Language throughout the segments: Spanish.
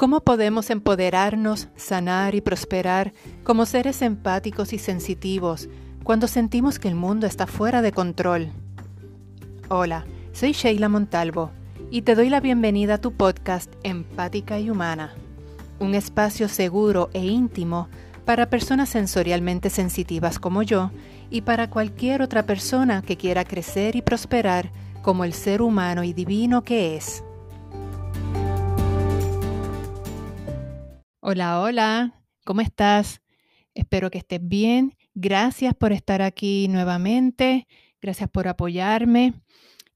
¿Cómo podemos empoderarnos, sanar y prosperar como seres empáticos y sensitivos cuando sentimos que el mundo está fuera de control? Hola, soy Sheila Montalvo y te doy la bienvenida a tu podcast Empática y Humana, un espacio seguro e íntimo para personas sensorialmente sensitivas como yo y para cualquier otra persona que quiera crecer y prosperar como el ser humano y divino que es. Hola, hola, ¿cómo estás? Espero que estés bien. Gracias por estar aquí nuevamente. Gracias por apoyarme.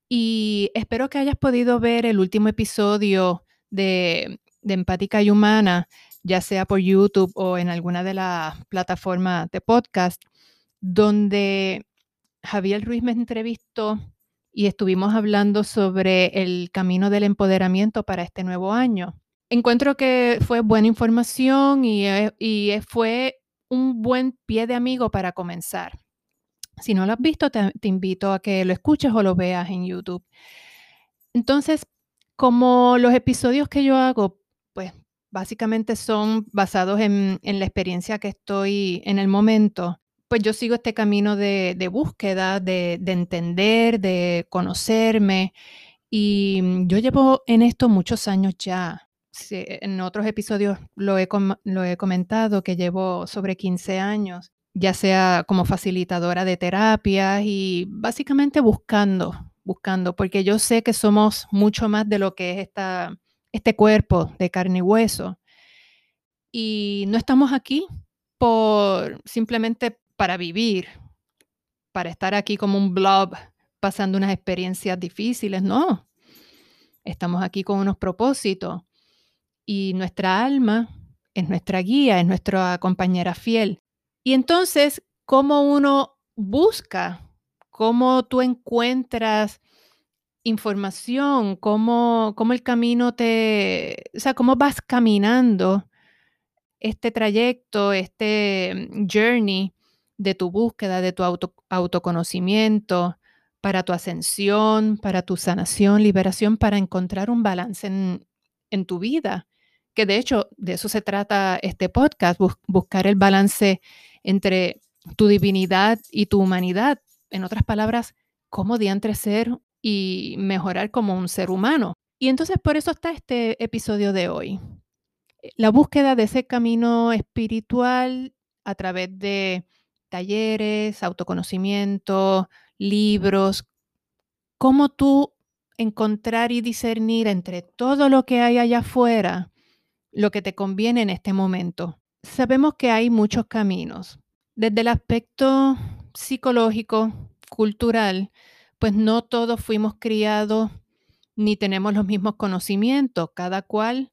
Y espero que hayas podido ver el último episodio de, de Empática y Humana, ya sea por YouTube o en alguna de las plataformas de podcast, donde Javier Ruiz me entrevistó y estuvimos hablando sobre el camino del empoderamiento para este nuevo año encuentro que fue buena información y, eh, y, fue un buen pie de amigo para comenzar. Si no lo has visto, te, te, invito a que lo escuches o lo veas en YouTube. Entonces, como los episodios que yo hago, pues básicamente son basados en, en la experiencia que estoy en el momento, pues yo sigo este camino de, de búsqueda, de, de entender, de conocerme. Y yo llevo en esto muchos años ya en otros episodios lo he, lo he comentado que llevo sobre 15 años, ya sea como facilitadora de terapias y básicamente buscando, buscando, porque yo sé que somos mucho más de lo que es esta, este cuerpo de carne y hueso. Y no estamos aquí por simplemente para vivir, para estar aquí como un blob pasando unas experiencias difíciles, no. Estamos aquí con unos propósitos y nuestra alma es nuestra guía, es nuestra compañera fiel. Y entonces, ¿cómo uno busca? ¿Cómo tú encuentras información? ¿Cómo, cómo el camino te... O sea, cómo vas caminando este trayecto, este journey de tu búsqueda, de tu autoconocimiento, para tu ascensión, para tu sanación, liberación, para encontrar un balance en, en tu vida? Que de hecho de eso se trata este podcast, buscar el balance entre tu divinidad y tu humanidad. En otras palabras, cómo diantre ser y mejorar como un ser humano. Y entonces por eso está este episodio de hoy. La búsqueda de ese camino espiritual a través de talleres, autoconocimiento, libros, cómo tú encontrar y discernir entre todo lo que hay allá afuera lo que te conviene en este momento. Sabemos que hay muchos caminos. Desde el aspecto psicológico, cultural, pues no todos fuimos criados ni tenemos los mismos conocimientos, cada cual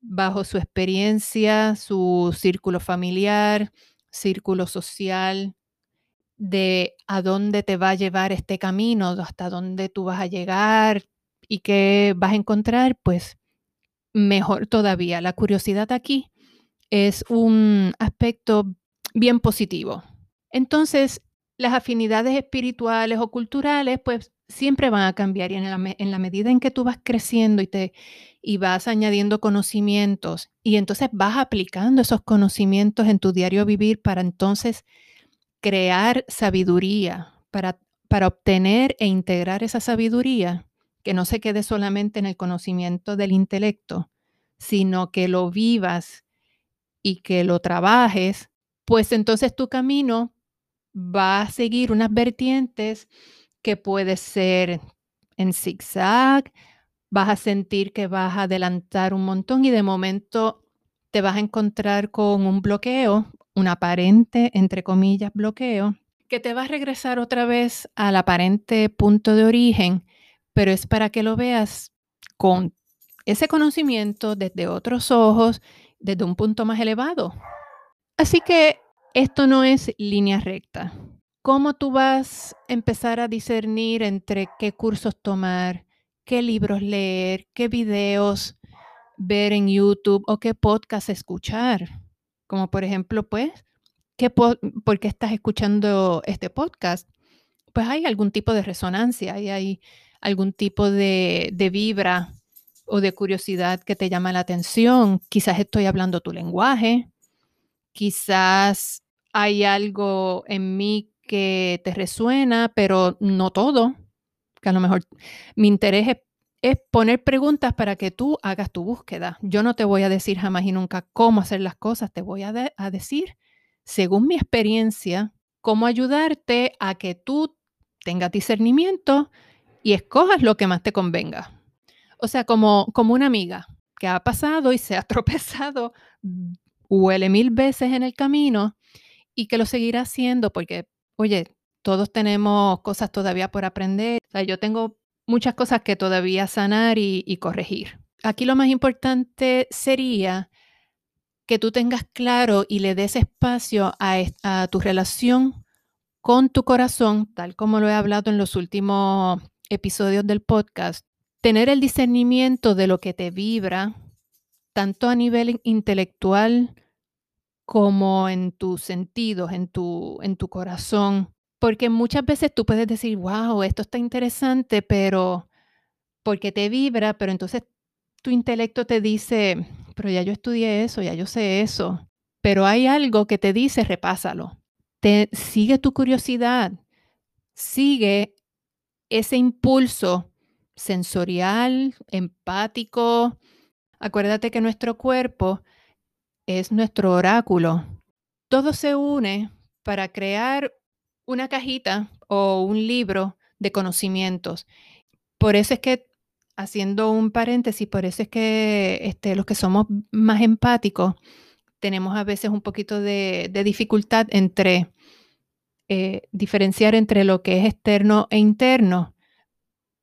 bajo su experiencia, su círculo familiar, círculo social, de a dónde te va a llevar este camino, hasta dónde tú vas a llegar y qué vas a encontrar, pues mejor todavía. La curiosidad aquí es un aspecto bien positivo. Entonces, las afinidades espirituales o culturales, pues siempre van a cambiar y en la, en medida en que tú vas creciendo y, te, y vas añadiendo conocimientos y entonces vas aplicando esos conocimientos en tu diario vivir para entonces crear sabiduría, para, para obtener e integrar esa sabiduría, que no se quede solamente en el conocimiento del intelecto, sino que lo vivas y que lo trabajes, pues entonces tu camino va a seguir unas vertientes que puede ser en zigzag, vas a sentir que vas a adelantar un montón y de momento te vas a encontrar con un bloqueo, un aparente, entre comillas, bloqueo, que te va a regresar otra vez al aparente punto de origen pero es para que lo veas con ese conocimiento desde otros ojos, desde un punto más elevado. Así que esto no es línea recta. ¿Cómo tú vas a empezar a discernir entre qué cursos tomar, qué libros leer, qué videos ver en YouTube o qué podcast escuchar? Como por ejemplo, pues, ¿qué ¿por qué estás escuchando este podcast? Pues hay algún tipo de resonancia, hay algún tipo de, vibra o de curiosidad que te llama la atención. Quizás estoy hablando tu lenguaje, quizás hay algo en mí que te resuena, pero no todo, que a lo mejor mi interés es, poner preguntas para que tú hagas tu búsqueda. Yo no te voy a decir jamás y nunca cómo hacer las cosas, te voy a, a decir, según mi experiencia, cómo ayudarte a que tú tengas discernimiento y escojas lo que más te convenga. O sea, como, como una amiga que ha pasado y se ha tropezado, huele mil veces en el camino y que lo seguirá haciendo porque, oye, todos tenemos cosas todavía por aprender. O sea, yo tengo muchas cosas que todavía sanar y, corregir. Aquí lo más importante sería que tú tengas claro y le des espacio a, a tu relación con tu corazón, tal como lo he hablado en los últimos episodios del podcast, tener el discernimiento de lo que te vibra, tanto a nivel intelectual como en tus sentidos, en tu, en tu corazón. Porque muchas veces tú puedes decir, wow, esto está interesante, pero porque te vibra, pero entonces tu intelecto te dice, pero ya yo estudié eso, ya yo sé eso. Pero hay algo que te dice, repásalo. Te, sigue tu curiosidad, sigue ese impulso sensorial, empático. Acuérdate que nuestro cuerpo es nuestro oráculo. Todo se une para crear una cajita o un libro de conocimientos. Por eso es que, haciendo un paréntesis, por eso es que este, los que somos más empáticos tenemos a veces un poquito de, dificultad entre eh, diferenciar entre lo que es externo e interno,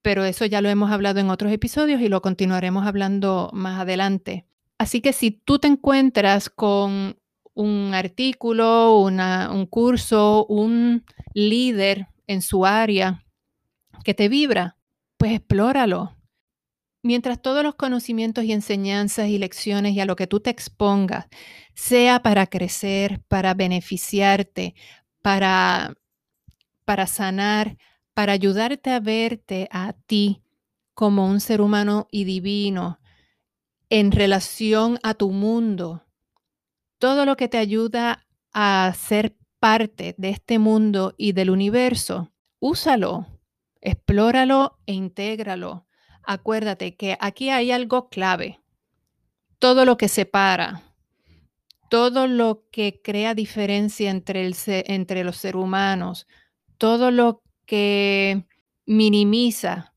pero eso ya lo hemos hablado en otros episodios y lo continuaremos hablando más adelante. Así que si tú te encuentras con un artículo, un curso, un líder en su área que te vibra, pues explóralo. Mientras todos los conocimientos y enseñanzas y lecciones y a lo que tú te expongas sea para crecer, para beneficiarte, para, para sanar, para ayudarte a verte a ti como un ser humano y divino en relación a tu mundo, todo lo que te ayuda a ser parte de este mundo y del universo, úsalo, explóralo e intégralo. Acuérdate que aquí hay algo clave. Todo lo que separa, todo lo que crea diferencia entre, el, entre los seres humanos, todo lo que minimiza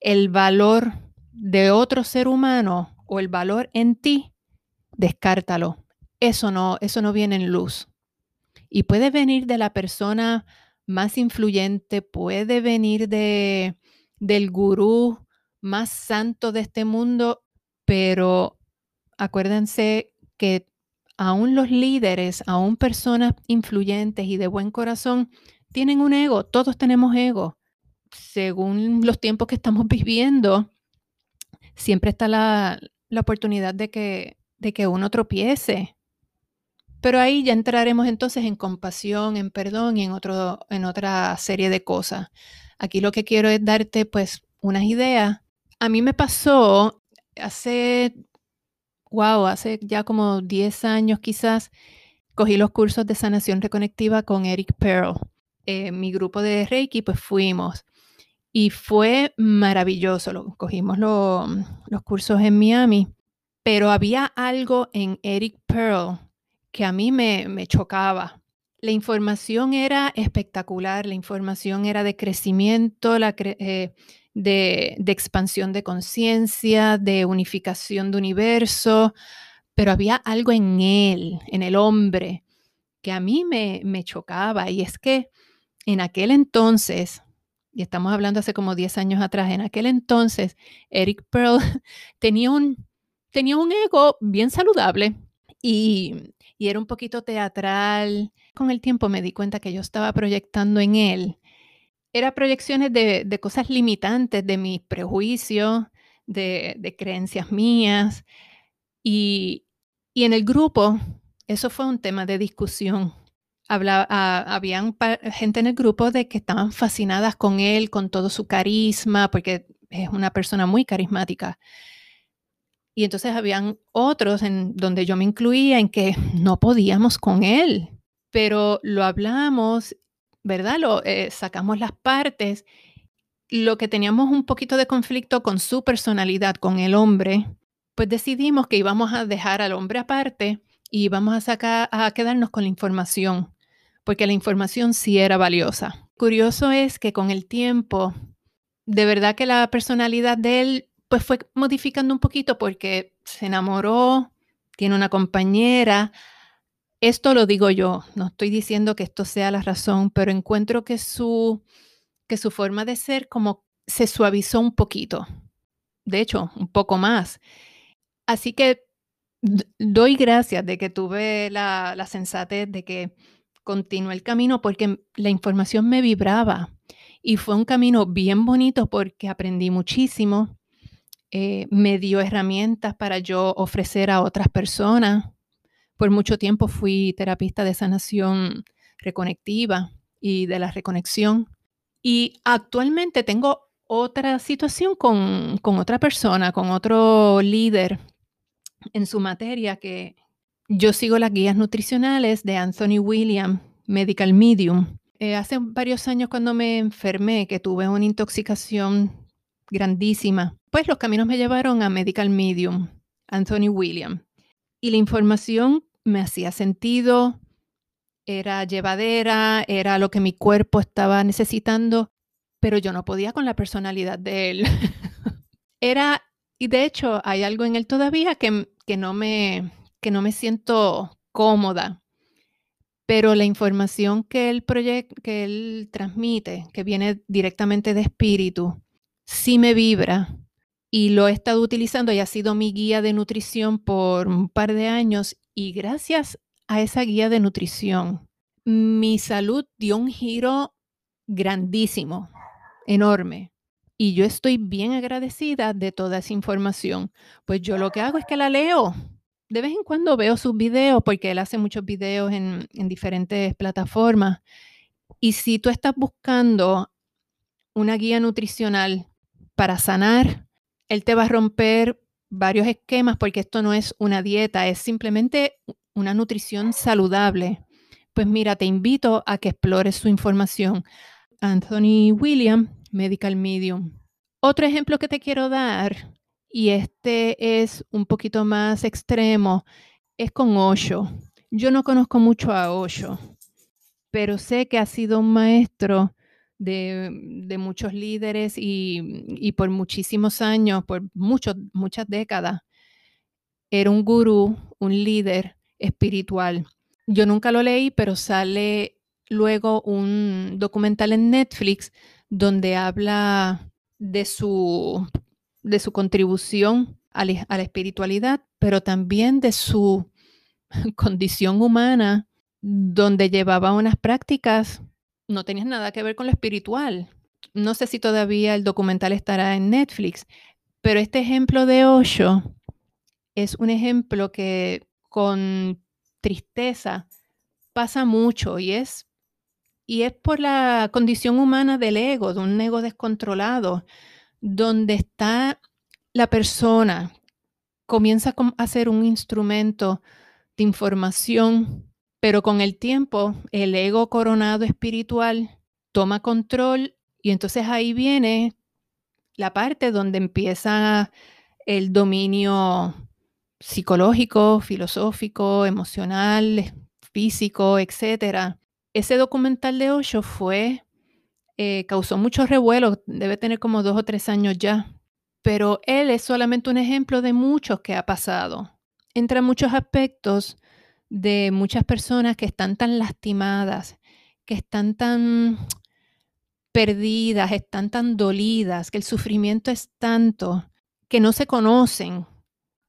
el valor de otro ser humano o el valor en ti, descártalo. Eso no, eso no viene en luz. Y puede venir de la persona más influyente, puede venir de, del gurú más santo de este mundo, pero acuérdense que aún los líderes, aún personas influyentes y de buen corazón, tienen un ego, todos tenemos ego. Según los tiempos que estamos viviendo, siempre está la, la oportunidad de que, de que uno tropiece. Pero ahí ya entraremos entonces en compasión, en perdón y en, otro, en otra serie de cosas. Aquí lo que quiero es darte pues unas ideas. A mí me pasó hace, wow, hace ya como 10 años quizás, cogí los cursos de sanación reconectiva con Eric Pearl. Eh, mi grupo de Reiki pues fuimos y fue maravilloso. Lo, cogimos los cursos en Miami, pero había algo en Eric Pearl que a mí me, chocaba. La información era espectacular, la información era de crecimiento, eh, de, expansión de conciencia, de unificación de universo, pero había algo en él, en el hombre, que a mí me, me chocaba. Y es que en aquel entonces, y estamos hablando hace como 10 años atrás, en aquel entonces, Eric Pearl tenía un, tenía un ego bien saludable y, era un poquito teatral. Con el tiempo me di cuenta que yo estaba proyectando en él. Era proyecciones de, cosas limitantes, de mis prejuicios, de, creencias mías. Y, y en el grupo, eso fue un tema de discusión Habla, ah, habían gente en el grupo de que estaban fascinadas con él, con todo su carisma, porque es una persona muy carismática. Y entonces habían otros en donde yo me incluía en que no podíamos con él, pero lo hablamos, ¿verdad? Lo eh, sacamos las partes. Lo que teníamos un poquito de conflicto con su personalidad, con el hombre, pues decidimos que íbamos a dejar al hombre aparte y íbamos a sacar a quedarnos con la información, porque la información sí era valiosa. Curioso es que con el tiempo, de verdad que la personalidad de él pues fue modificando un poquito porque se enamoró, tiene una compañera. Esto lo digo yo, no estoy diciendo que esto sea la razón, pero encuentro que su, que su forma de ser como se suavizó un poquito. De hecho, un poco más. Así que doy gracias de que tuve la, la sensatez de que continué el camino porque la información me vibraba y fue un camino bien bonito porque aprendí muchísimo eh, me dio herramientas para yo ofrecer a otras personas. Por mucho tiempo fui terapista de sanación reconectiva y de la reconexión. Y actualmente tengo otra situación con, con otra persona, con otro líder en su materia que yo sigo las guías nutricionales de Anthony William, Medical Medium. Eh, hace varios años cuando me enfermé, que tuve una intoxicación grandísima. Pues los caminos me llevaron a Medical Medium, Anthony William. Y la información me hacía sentido, era llevadera, era lo que mi cuerpo estaba necesitando, pero yo no podía con la personalidad de él. era, y de hecho hay algo en él todavía que, que, no, me, que no me siento cómoda, pero la información que él, que él transmite, que viene directamente de espíritu, sí me vibra y lo he estado utilizando y ha sido mi guía de nutrición por un par de años y gracias a esa guía de nutrición, mi salud dio un giro grandísimo, enorme. Y yo estoy bien agradecida de toda esa información. Pues yo lo que hago es que la leo. De vez en cuando veo sus videos porque él hace muchos videos en, en diferentes plataformas. Y si tú estás buscando una guía nutricional para sanar, él te va a romper varios esquemas porque esto no es una dieta, es simplemente una nutrición saludable. Pues mira, te invito a que explores su información. Anthony William, Medical Medium. Otro ejemplo que te quiero dar, y este es un poquito más extremo, es con Osho. Yo no conozco mucho a Osho, pero sé que ha sido un maestro de, muchos líderes y, por muchísimos años, por muchos, muchas décadas, era un gurú, un líder espiritual. Yo nunca lo leí, pero sale luego un documental en Netflix donde habla de su, de su contribución a la espiritualidad, pero también de su condición humana, donde llevaba unas prácticas no tenías nada que ver con lo espiritual. No sé si todavía el documental estará en Netflix, pero este ejemplo de Osho es un ejemplo que con tristeza pasa mucho y es, y es por la condición humana del ego, de un ego descontrolado, donde está la persona, comienza a ser un instrumento de información pero con el tiempo, el ego coronado espiritual toma control y entonces ahí viene la parte donde empieza el dominio psicológico, filosófico, emocional, físico, etc. Ese documental de Osho fue, eh, causó mucho revuelo, debe tener como dos o tres años ya, pero él es solamente un ejemplo de muchos que ha pasado. Entre muchos aspectos, de muchas personas que están tan lastimadas, que están tan perdidas, están tan dolidas, que el sufrimiento es tanto, que no se conocen,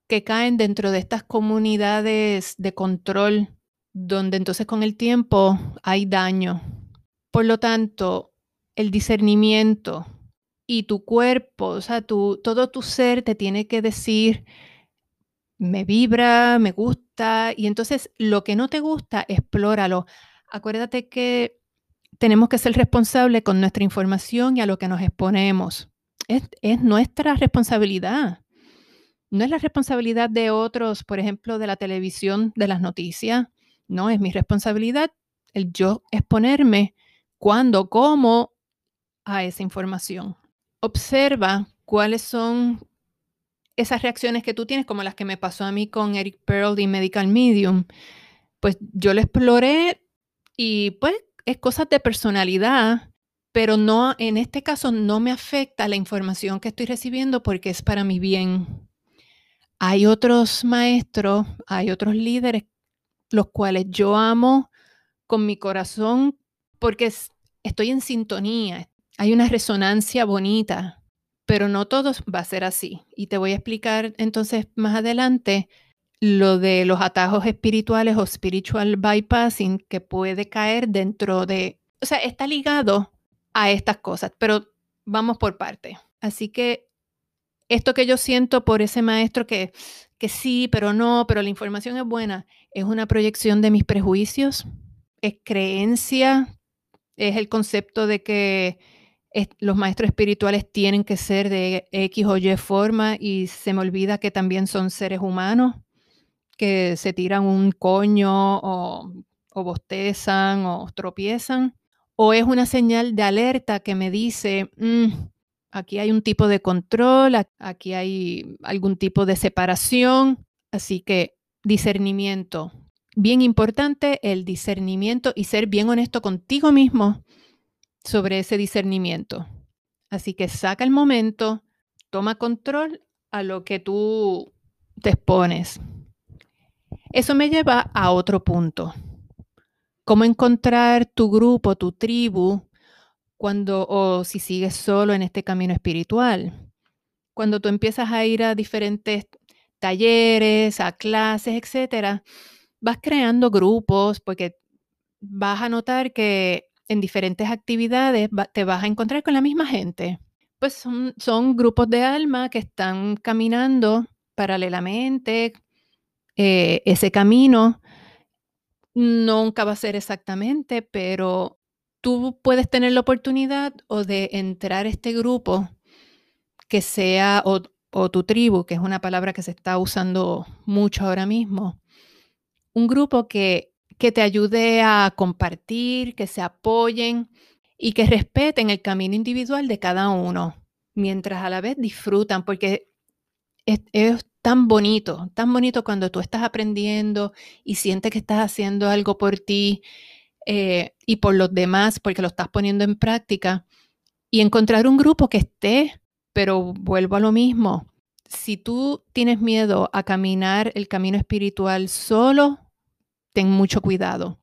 que caen dentro de estas comunidades de control, donde entonces con el tiempo hay daño. Por lo tanto, el discernimiento y tu cuerpo, o sea, todo tu ser te tiene que decir, me vibra, me gusta, y entonces lo que no te gusta, explóralo. Acuérdate que tenemos que ser responsables con nuestra información y a lo que nos exponemos. Es, nuestra responsabilidad. No es la responsabilidad de otros, por ejemplo, de la televisión, de las noticias. No, es mi responsabilidad el yo exponerme cuando, cómo a esa información. Observa cuáles son esas reacciones que tú tienes, como las que me pasó a mí con Eric Pearl y Medical Medium. Pues yo lo exploré y pues es cosas de personalidad, pero no, en este caso no me afecta la información que estoy recibiendo porque es para mi bien. Hay otros maestros, hay otros líderes, los cuales yo amo con mi corazón porque estoy en sintonía, hay una resonancia bonita, pero no todo va a ser así. Y te voy a explicar entonces más adelante lo de los atajos espirituales o spiritual bypassing que puede caer dentro de, o sea, está ligado a estas cosas, pero vamos por parte. Así que esto que yo siento por ese maestro que, que sí, pero no, pero la información es buena, es una proyección de mis prejuicios, es creencia, es el concepto de que los maestros espirituales tienen que ser de X o Y forma y se me olvida que también son seres humanos que se tiran un coño o, o bostezan o tropiezan. O es una señal de alerta que me dice, mm, aquí hay un tipo de control, aquí hay algún tipo de separación. Así que discernimiento. Bien importante el discernimiento y ser bien honesto contigo mismo sobre ese discernimiento. Así que saca el momento, toma control a lo que tú te expones. Eso me lleva a otro punto. ¿Cómo encontrar tu grupo, tu tribu, cuando o si sigues solo en este camino espiritual? Cuando tú empiezas a ir a diferentes talleres, a clases, etcétera, vas creando grupos porque vas a notar que en diferentes actividades te vas a encontrar con la misma gente. Pues son, son grupos de alma que están caminando paralelamente. Eh, ese camino nunca va a ser exactamente, pero tú puedes tener la oportunidad o de entrar a este grupo que sea, o, o tu tribu, que es una palabra que se está usando mucho ahora mismo, un grupo que que te ayude a compartir, que se apoyen y que respeten el camino individual de cada uno, mientras a la vez disfrutan, porque es, tan bonito, tan bonito cuando tú estás aprendiendo y sientes que estás haciendo algo por ti eh, y por los demás, porque lo estás poniendo en práctica, y encontrar un grupo que esté, pero vuelvo a lo mismo, si tú tienes miedo a caminar el camino espiritual solo, ten mucho cuidado,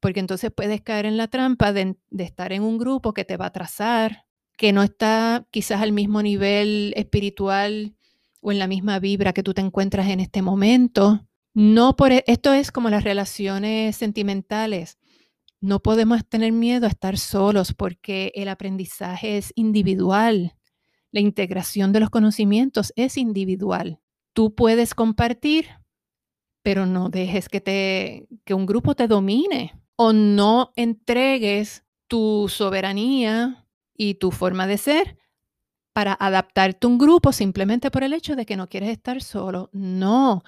porque entonces puedes caer en la trampa de, estar en un grupo que te va a trazar, que no está quizás al mismo nivel espiritual o en la misma vibra que tú te encuentras en este momento. No por e, esto es como las relaciones sentimentales. No podemos tener miedo a estar solos porque el aprendizaje es individual. La integración de los conocimientos es individual. Tú puedes compartir, pero no dejes que, te, que un grupo te domine o no entregues tu soberanía y tu forma de ser para adaptarte a un grupo simplemente por el hecho de que no quieres estar solo. No,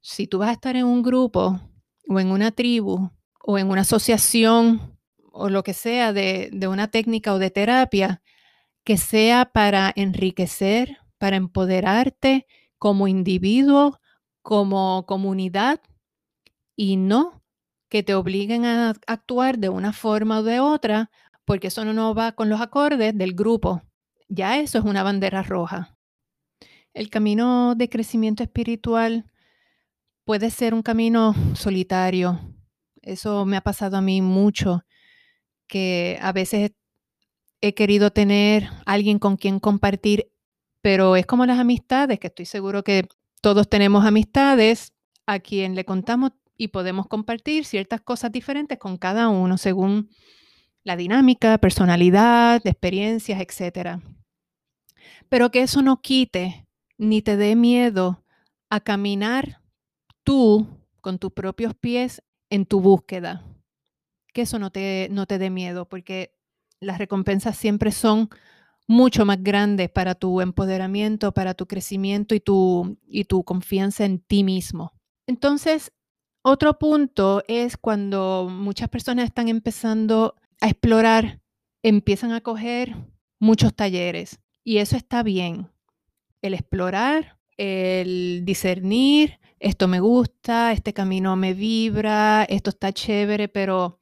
si tú vas a estar en un grupo o en una tribu o en una asociación o lo que sea de, de una técnica o de terapia, que sea para enriquecer, para empoderarte como individuo, como comunidad y no que te obliguen a actuar de una forma o de otra, porque eso no va con los acordes del grupo. Ya eso es una bandera roja. El camino de crecimiento espiritual puede ser un camino solitario. Eso me ha pasado a mí mucho, que a veces he querido tener alguien con quien compartir, pero es como las amistades, que estoy seguro que todos tenemos amistades a quien le contamos y podemos compartir ciertas cosas diferentes con cada uno según la dinámica, personalidad, experiencias, etc. Pero que eso no quite ni te dé miedo a caminar tú con tus propios pies en tu búsqueda. Que eso no te, no te dé miedo, porque las recompensas siempre son mucho más grandes para tu empoderamiento, para tu crecimiento y tu, y tu confianza en ti mismo. Entonces, otro punto es cuando muchas personas están empezando a explorar, empiezan a coger muchos talleres y eso está bien. El explorar, el discernir, esto me gusta, este camino me vibra, esto está chévere, pero,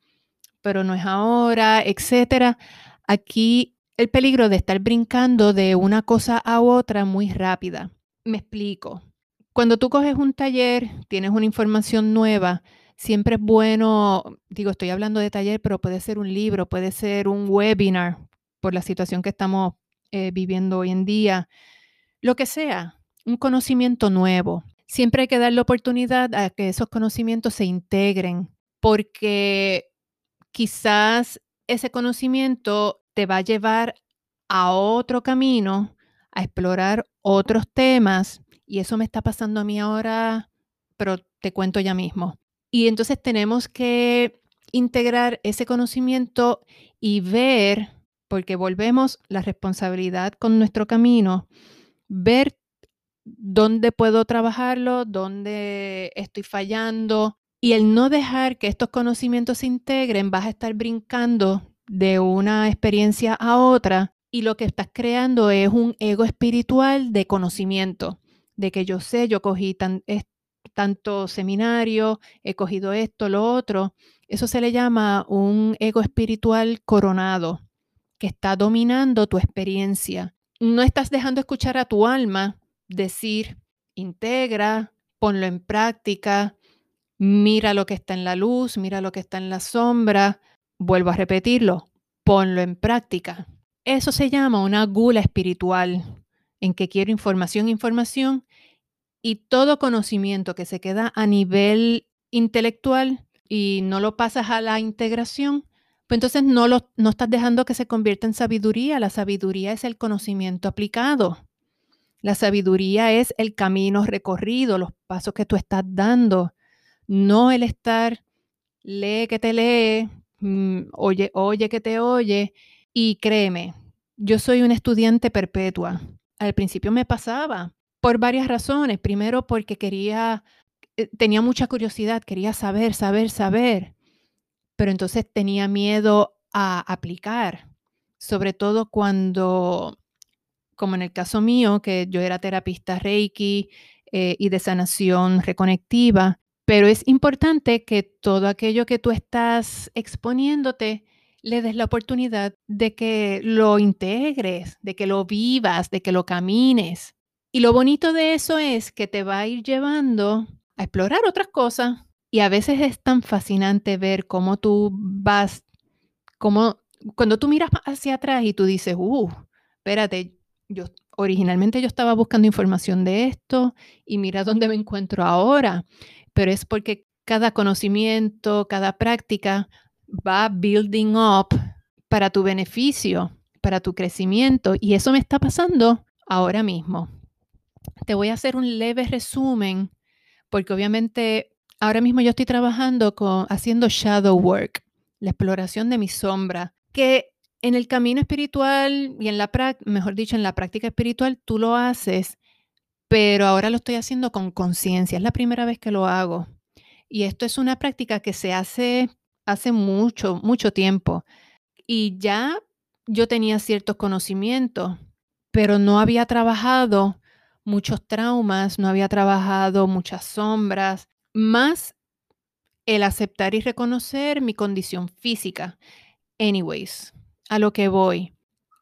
pero no es ahora, etcétera. Aquí el peligro de estar brincando de una cosa a otra muy rápida. Me explico. Cuando tú coges un taller, tienes una información nueva, siempre es bueno, digo, estoy hablando de taller, pero puede ser un libro, puede ser un webinar por la situación que estamos eh, viviendo hoy en día, lo que sea, un conocimiento nuevo. Siempre hay que dar la oportunidad a que esos conocimientos se integren, porque quizás ese conocimiento te va a llevar a otro camino, a explorar otros temas y eso me está pasando a mí ahora, pero te cuento ya mismo. Y entonces tenemos que integrar ese conocimiento y ver, porque volvemos la responsabilidad con nuestro camino, ver dónde puedo trabajarlo, dónde estoy fallando. Y el no dejar que estos conocimientos se integren, vas a estar brincando de una experiencia a otra y lo que estás creando es un ego espiritual de conocimiento de que yo sé, yo cogí tanto seminario, he cogido esto, lo otro. Eso se le llama un ego espiritual coronado, que está dominando tu experiencia. No estás dejando escuchar a tu alma decir, integra, ponlo en práctica, mira lo que está en la luz, mira lo que está en la sombra. Vuelvo a repetirlo, ponlo en práctica. Eso se llama una gula espiritual en que quiero información, información, y todo conocimiento que se queda a nivel intelectual y no lo pasas a la integración, pues entonces no, lo, no estás dejando que se convierta en sabiduría. La sabiduría es el conocimiento aplicado. La sabiduría es el camino recorrido, los pasos que tú estás dando, no el estar, lee que te lee, mm, oye, oye que te oye. Y créeme, yo soy una estudiante perpetua al principio me pasaba por varias razones. Primero porque quería, eh, tenía mucha curiosidad, quería saber, saber, saber, pero entonces tenía miedo a aplicar, sobre todo cuando, como en el caso mío, que yo era terapista Reiki eh, y de sanación reconectiva, pero es importante que todo aquello que tú estás exponiéndote le des la oportunidad de que lo integres, de que lo vivas, de que lo camines. Y lo bonito de eso es que te va a ir llevando a explorar otras cosas. Y a veces es tan fascinante ver cómo tú vas, como cuando tú miras hacia atrás y tú dices, uh, espérate, yo originalmente yo estaba buscando información de esto y mira dónde me encuentro ahora. Pero es porque cada conocimiento, cada práctica va building up para tu beneficio, para tu crecimiento. Y eso me está pasando ahora mismo. Te voy a hacer un leve resumen, porque obviamente ahora mismo yo estoy trabajando con haciendo shadow work, la exploración de mi sombra, que en el camino espiritual y en la mejor dicho, en la práctica espiritual, tú lo haces, pero ahora lo estoy haciendo con conciencia. Es la primera vez que lo hago. Y esto es una práctica que se hace hace mucho, mucho tiempo. Y ya yo tenía ciertos conocimientos, pero no había trabajado muchos traumas, no había trabajado muchas sombras, más el aceptar y reconocer mi condición física. Anyways, a lo que voy.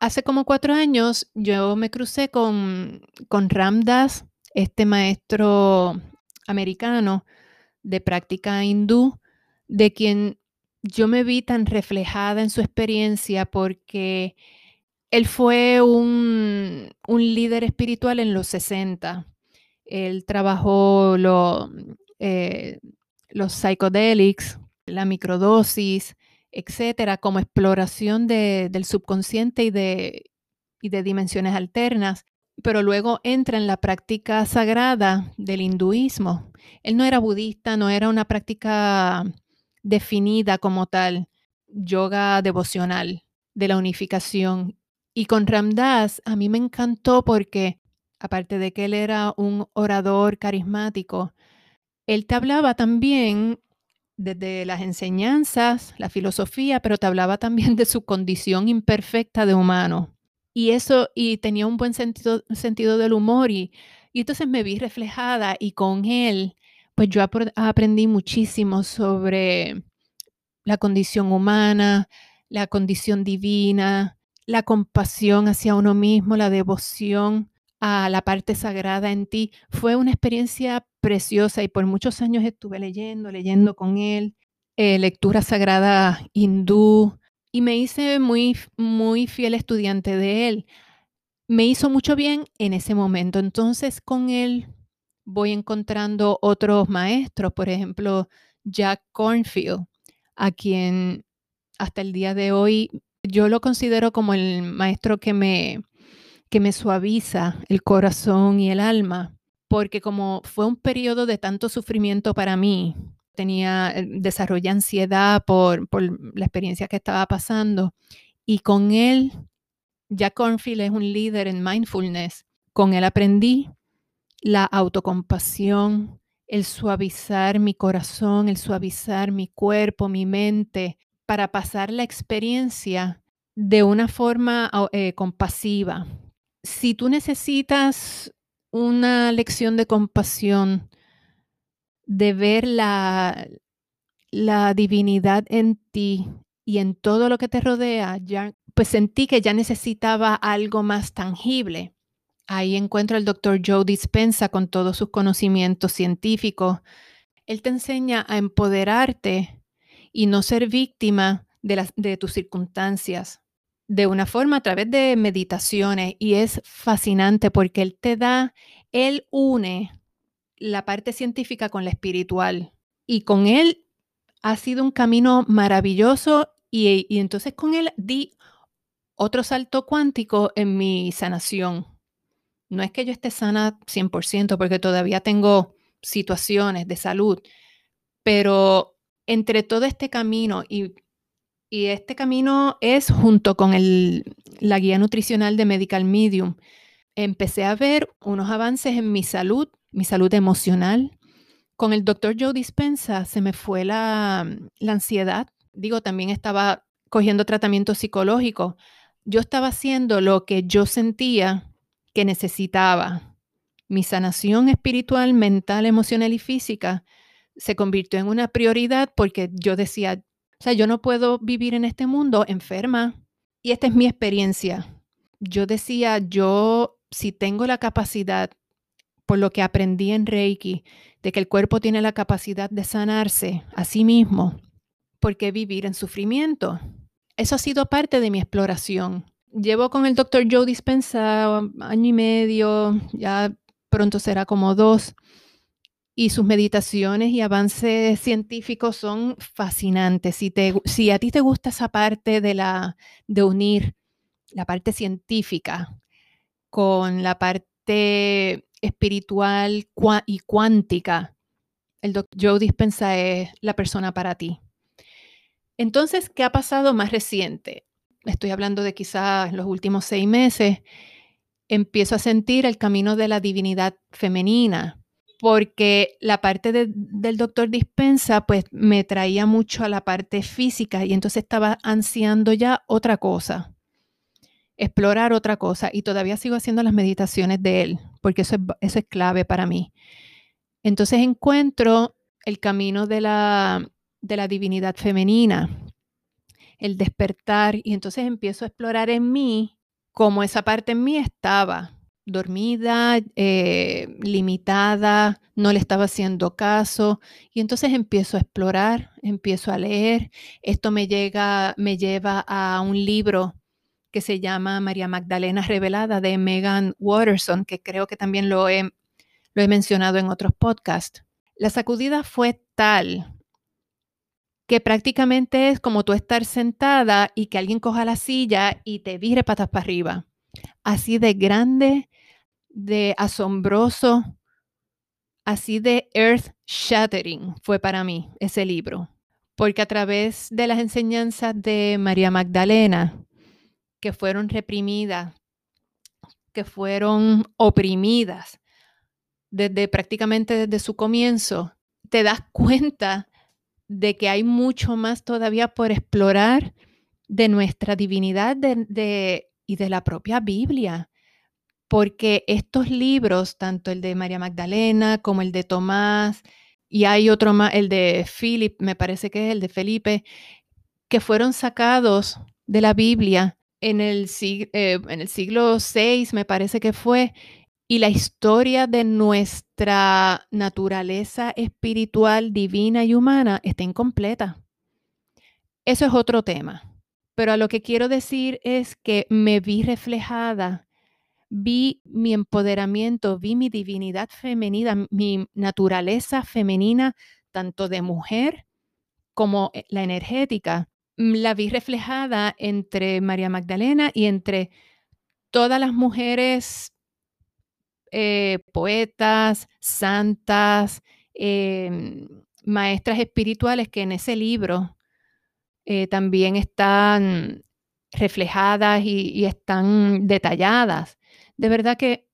Hace como cuatro años yo me crucé con, con Ramdas, este maestro americano de práctica hindú, de quien yo me vi tan reflejada en su experiencia porque él fue un, líder espiritual en los 60. Él trabajó eh, los psychedelics, la microdosis, etcétera, como exploración del subconsciente y de, y de dimensiones alternas, pero luego entra en la práctica sagrada del hinduismo. Él no era budista, no era una práctica definida como tal yoga devocional de la unificación. Y con Ramdas a mí me encantó porque, aparte de que él era un orador carismático, él te hablaba también desde las enseñanzas, la filosofía, pero te hablaba también de su condición imperfecta de humano. Y eso, y tenía un buen sentido, sentido del humor y, y entonces me vi reflejada y con él, pues yo aprendí muchísimo sobre la condición humana, la condición divina, la compasión hacia uno mismo, la devoción a la parte sagrada en ti. Fue una experiencia preciosa y por muchos años estuve leyendo, leyendo con él, eh, lectura sagrada hindú y me hice muy, muy fiel estudiante de él. Me hizo mucho bien en ese momento. Entonces con él voy encontrando otros maestros, por ejemplo, Jack Cornfield, a quien hasta el día de hoy yo lo considero como el maestro que me, que me suaviza el corazón y el alma, porque como fue un periodo de tanto sufrimiento para mí, tenía, eh, desarrollé ansiedad por, por la experiencia que estaba pasando y con él, Jack Cornfield es un líder en mindfulness, con él aprendí la autocompasión, el suavizar mi corazón, el suavizar mi cuerpo, mi mente, para pasar la experiencia de una forma eh, compasiva. Si tú necesitas una lección de compasión, de ver la, divinidad en ti y en todo lo que te rodea, ya, pues sentí que ya necesitaba algo más tangible. Ahí encuentro al doctor Joe Dispensa con todos sus conocimientos científicos. Él te enseña a empoderarte y no ser víctima de, de tus circunstancias de una forma a través de meditaciones y es fascinante porque él te da, él une la parte científica con la espiritual y con él ha sido un camino maravilloso y, entonces con él di otro salto cuántico en mi sanación. No es que yo esté sana 100% porque todavía tengo situaciones de salud, pero entre todo este camino y, este camino es junto con la guía nutricional de Medical Medium, empecé a ver unos avances en mi salud, mi salud emocional. Con el doctor Joe Dispensa se me fue la ansiedad. Digo, también estaba cogiendo tratamiento psicológico. Yo estaba haciendo lo que yo sentía que necesitaba. Mi sanación espiritual, mental, emocional y física se convirtió en una prioridad porque yo decía, o sea, yo no puedo vivir en este mundo enferma. Y esta es mi experiencia. Yo decía, yo si tengo la capacidad, por lo que aprendí en Reiki, de que el cuerpo tiene la capacidad de sanarse a sí mismo, ¿por qué vivir en sufrimiento? Eso ha sido parte de mi exploración. Llevo con el doctor Joe Dispensa año y medio, ya pronto será como dos y sus meditaciones y avances científicos son fascinantes. Si, te, si a ti te gusta esa parte de, la, de unir la parte científica con la parte espiritual y cuántica, el doctor Joe Dispensa es la persona para ti. Entonces, ¿qué ha pasado más reciente? Estoy hablando de quizás los últimos seis meses. Empiezo a sentir el camino de la divinidad femenina, porque la parte del doctor dispensa pues me traía mucho a la parte física y entonces estaba ansiando ya otra cosa, explorar otra cosa y todavía sigo haciendo las meditaciones de él, porque eso es, eso es clave para mí. Entonces encuentro el camino de la, de la divinidad femenina, el despertar y entonces empiezo a explorar en mí cómo esa parte en mí estaba dormida, eh, limitada, no le estaba haciendo caso. Y entonces empiezo a explorar, empiezo a leer. Esto me, llega, me lleva a un libro que se llama María Magdalena Revelada de Megan Watterson, que creo que también lo he, lo he mencionado en otros podcasts. La sacudida fue tal que prácticamente es como tú estar sentada y que alguien coja la silla y te vire patas para arriba. Así de grande de asombroso, así de earth shattering fue para mí ese libro, porque a través de las enseñanzas de María Magdalena que fueron reprimidas, que fueron oprimidas desde prácticamente desde su comienzo, te das cuenta de que hay mucho más todavía por explorar de nuestra divinidad y de la propia Biblia. Porque estos libros, tanto el de María Magdalena como el de Tomás, y hay otro más, el de Philip, me parece que es el de Felipe, que fueron sacados de la Biblia en el, eh, en el siglo VI, me parece que fue, y la historia de nuestra naturaleza espiritual, divina y humana está incompleta. Eso es otro tema. Pero a lo que quiero decir es que me vi reflejada, vi mi empoderamiento, vi mi divinidad femenina, mi naturaleza femenina, tanto de mujer como eh, la energética, mm, la vi reflejada entre María Magdalena y entre todas las mujeres eh, poetas, santas, em, maestras espirituales que en ese libro eh, también están reflejadas y, están detalladas. De verdad que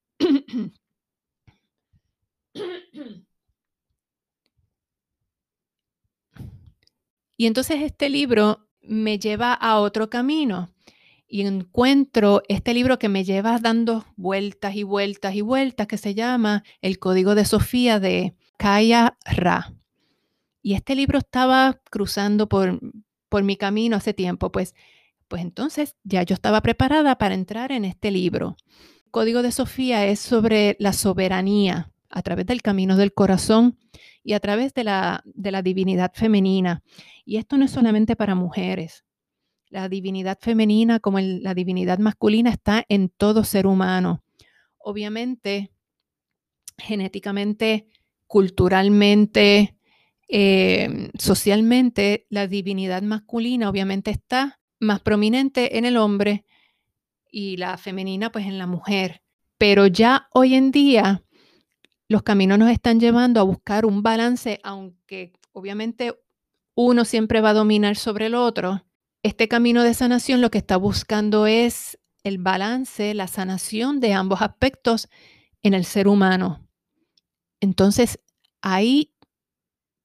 Y entonces este libro me lleva a otro camino y encuentro este libro que me lleva dando vueltas y vueltas y vueltas que se llama El Código de Sofía de Kaya Ra. Y este libro estaba cruzando por, por mi camino hace tiempo, pues, pues entonces ya yo estaba preparada para entrar en este libro. Código de Sofía es sobre la soberanía a través del camino del corazón y a través de la, de la divinidad femenina. Y esto no es solamente para mujeres. La divinidad femenina como la divinidad masculina está en todo ser humano. Obviamente, genéticamente, culturalmente, em, socialmente, la divinidad masculina obviamente está más prominente en el hombre y la femenina pues en la mujer. Pero ya hoy en día los caminos nos están llevando a buscar un balance, aunque obviamente uno siempre va a dominar sobre el otro. Este camino de sanación lo que está buscando es el balance, la sanación de ambos aspectos en el ser humano. Entonces, ahí